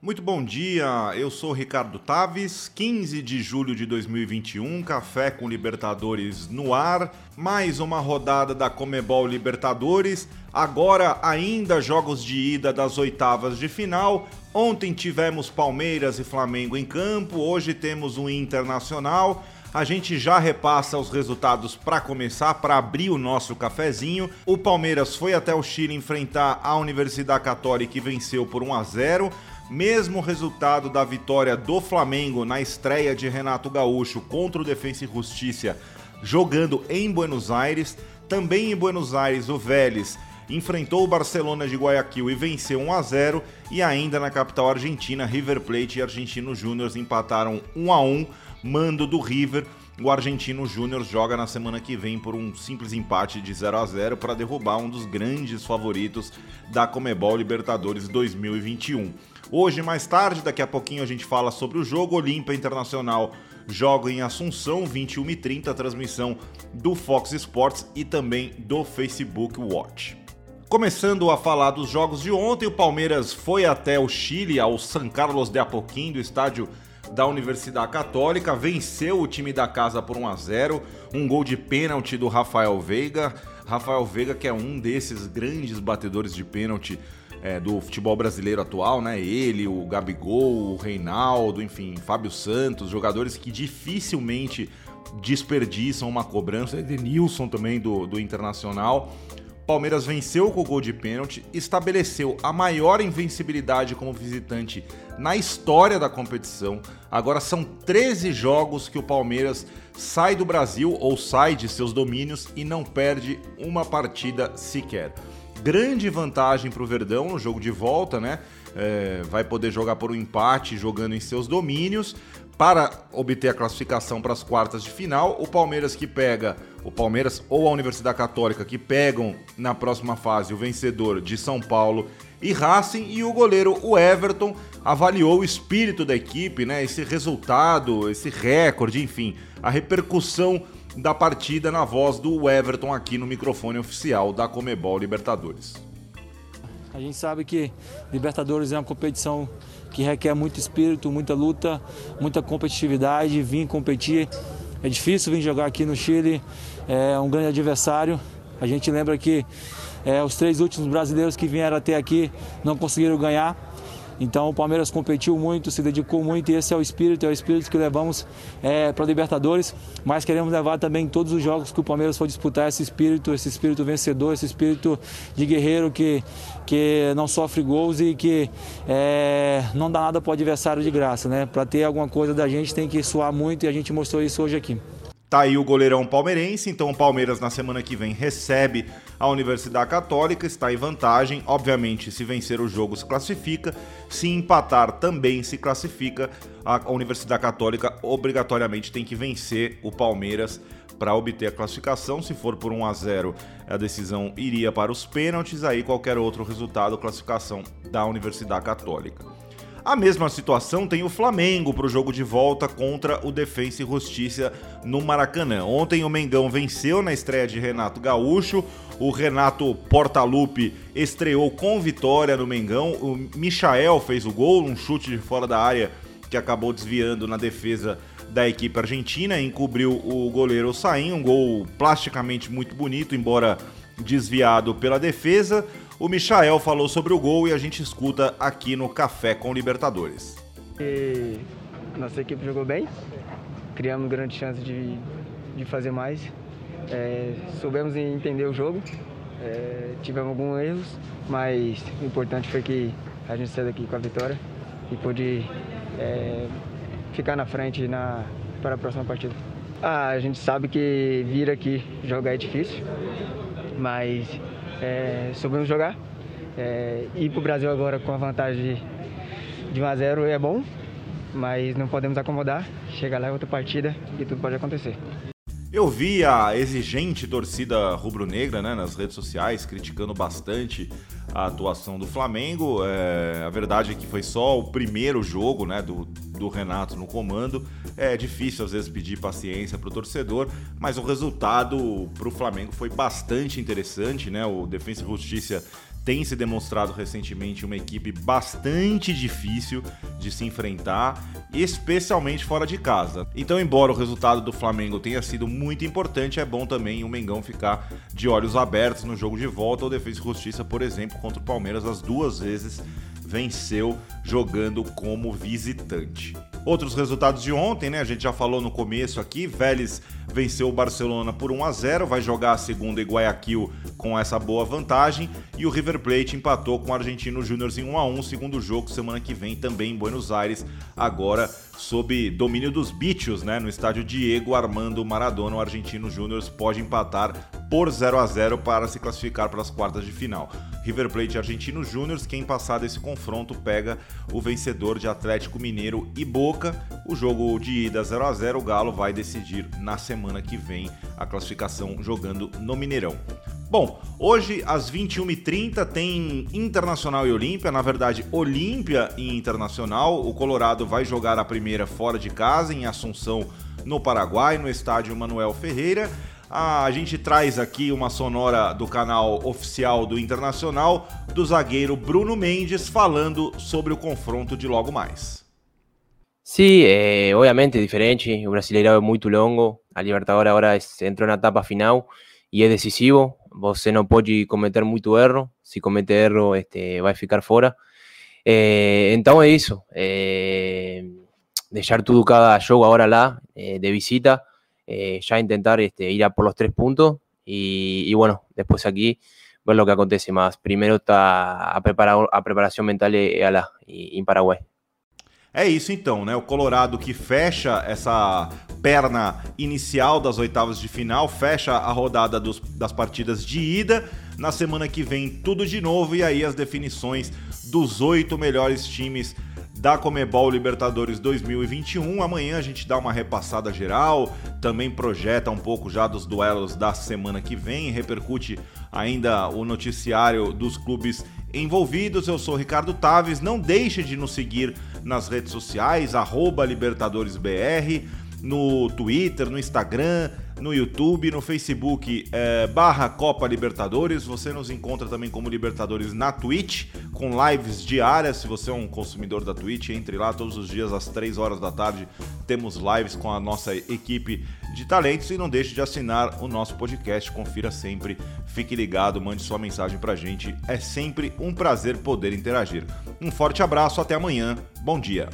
Muito bom dia, eu sou Ricardo Taves, 15 de julho de 2021, Café com Libertadores no ar, mais uma rodada da Comebol Libertadores, agora ainda jogos de ida das oitavas de final. Ontem tivemos Palmeiras e Flamengo em campo, hoje temos o Internacional. A gente já repassa os resultados para começar, para abrir o nosso cafezinho. O Palmeiras foi até o Chile enfrentar a Universidade Católica e venceu por 1 a 0. Mesmo resultado da vitória do Flamengo na estreia de Renato Gaúcho contra o Defensa e Justiça, jogando em Buenos Aires. Também em Buenos Aires, o Vélez enfrentou o Barcelona de Guayaquil e venceu 1 a 0 e ainda na capital argentina, River Plate e Argentino Júnior empataram 1 a 1, mando do River. O Argentino Júnior joga na semana que vem por um simples empate de 0 a 0 para derrubar um dos grandes favoritos da Comebol Libertadores 2021. Hoje, mais tarde, daqui a pouquinho, a gente fala sobre o jogo Olímpia Internacional. Joga em Assunção, 21h30, transmissão do Fox Sports e também do Facebook Watch. Começando a falar dos jogos de ontem, o Palmeiras foi até o Chile, ao San Carlos de Apoquim, do estádio da Universidade Católica, venceu o time da casa por 1 a 0, um gol de pênalti do Rafael Veiga. Rafael Veiga, que é um desses grandes batedores de pênalti é, do futebol brasileiro atual, né? Ele, o Gabigol, o Reinaldo, enfim, Fábio Santos, jogadores que dificilmente desperdiçam uma cobrança. Edenilson também do, do Internacional. Palmeiras venceu com o gol de pênalti, estabeleceu a maior invencibilidade como visitante na história da competição. Agora são 13 jogos que o Palmeiras sai do Brasil ou sai de seus domínios e não perde uma partida sequer grande vantagem para o Verdão no jogo de volta, né? É, vai poder jogar por um empate jogando em seus domínios para obter a classificação para as quartas de final. O Palmeiras que pega, o Palmeiras ou a Universidade Católica que pegam na próxima fase o vencedor de São Paulo e Racing e o goleiro o Everton avaliou o espírito da equipe, né? Esse resultado, esse recorde, enfim, a repercussão da partida na voz do Everton aqui no microfone oficial da Comebol Libertadores. A gente sabe que Libertadores é uma competição que requer muito espírito, muita luta, muita competitividade, vir competir. É difícil vir jogar aqui no Chile, é um grande adversário. A gente lembra que é, os três últimos brasileiros que vieram até aqui não conseguiram ganhar. Então o Palmeiras competiu muito, se dedicou muito e esse é o espírito, é o espírito que levamos é, para a Libertadores, mas queremos levar também todos os jogos que o Palmeiras for disputar esse espírito, esse espírito vencedor, esse espírito de guerreiro que, que não sofre gols e que é, não dá nada para o adversário de graça. Né? Para ter alguma coisa da gente tem que suar muito e a gente mostrou isso hoje aqui. Tá aí o goleirão palmeirense, então o Palmeiras na semana que vem recebe a Universidade Católica, está em vantagem. Obviamente, se vencer o jogo se classifica, se empatar também se classifica. A Universidade Católica obrigatoriamente tem que vencer o Palmeiras para obter a classificação. Se for por 1 a 0, a decisão iria para os pênaltis, aí qualquer outro resultado, classificação da Universidade Católica. A mesma situação tem o Flamengo para o jogo de volta contra o Defensa e Justiça no Maracanã. Ontem o Mengão venceu na estreia de Renato Gaúcho. O Renato Portaluppi estreou com vitória no Mengão. O Michael fez o gol, um chute de fora da área que acabou desviando na defesa da equipe argentina, encobriu o goleiro Sain, um gol plasticamente muito bonito, embora desviado pela defesa. O Michael falou sobre o gol e a gente escuta aqui no Café com Libertadores. E nossa equipe jogou bem, criamos grande chance de, de fazer mais. É, soubemos entender o jogo, é, tivemos alguns erros, mas o importante foi que a gente saiu daqui com a vitória e pôde é, ficar na frente na, para a próxima partida. Ah, a gente sabe que vir aqui jogar é difícil, mas é, soubemos jogar. É, ir para o Brasil agora com a vantagem de 1 a 0 é bom, mas não podemos acomodar. Chega lá é outra partida e tudo pode acontecer. Eu vi a exigente torcida rubro-negra né, nas redes sociais criticando bastante a atuação do Flamengo. É, a verdade é que foi só o primeiro jogo né, do, do Renato no comando. É difícil às vezes pedir paciência para o torcedor, mas o resultado para o Flamengo foi bastante interessante. Né? O Defensa e Justiça tem se demonstrado recentemente uma equipe bastante difícil de se enfrentar, especialmente fora de casa. Então, embora o resultado do Flamengo tenha sido muito importante, é bom também o Mengão ficar de olhos abertos no jogo de volta. O Defesa e Justiça, por exemplo, contra o Palmeiras, as duas vezes venceu jogando como visitante. Outros resultados de ontem, né? A gente já falou no começo aqui. Vélez venceu o Barcelona por 1 a 0, vai jogar a segunda em Guayaquil com essa boa vantagem. E o River Plate empatou com o Argentino Júnior em 1 a 1, segundo jogo semana que vem também em Buenos Aires, agora sob domínio dos bichos, né? No estádio Diego Armando Maradona, o Argentino Júnior pode empatar por 0 a 0 para se classificar para as quartas de final. River Plate Argentino Júnior, quem passar desse confronto pega o vencedor de Atlético Mineiro e Boca. O jogo de ida 0 a 0 o Galo vai decidir na semana que vem a classificação jogando no Mineirão. Bom, hoje às 21h30 tem Internacional e Olímpia, na verdade Olímpia e Internacional. O Colorado vai jogar a primeira fora de casa em Assunção, no Paraguai, no estádio Manuel Ferreira. Ah, a gente traz aqui uma sonora do canal oficial do Internacional do zagueiro Bruno Mendes falando sobre o confronto de logo mais. Sí, eh, obviamente diferente. O Brasileirão é muito longo. A Libertadores agora entrou na etapa final e é decisivo. Você não pode cometer muito erro. Se cometer erro, este, vai ficar fora. Eh, então é isso. Eh, deixar tudo cada jogo agora lá, de visita. Eh, ya intentar este, ir a por los tres puntos y, y, bueno, después aquí ver lo que acontece más. Primero está a, preparar, a preparação mental e, lá, em Paraguai. É isso então, né? O Colorado que fecha essa perna inicial das oitavas de final, fecha a rodada dos, das partidas de ida. Na semana que vem, tudo de novo, e aí as definições dos oito melhores times da Comebol Libertadores 2021. Amanhã a gente dá uma repassada geral, também projeta um pouco já dos duelos da semana que vem, repercute ainda o noticiário dos clubes envolvidos. Eu sou Ricardo Taves. Não deixe de nos seguir nas redes sociais, LibertadoresBR, no Twitter, no Instagram no YouTube, no Facebook é, barra Copa Libertadores. Você nos encontra também como Libertadores na Twitch, com lives diárias. Se você é um consumidor da Twitch, entre lá todos os dias às 3 horas da tarde. Temos lives com a nossa equipe de talentos e não deixe de assinar o nosso podcast. Confira sempre, fique ligado, mande sua mensagem pra gente. É sempre um prazer poder interagir. Um forte abraço, até amanhã. Bom dia.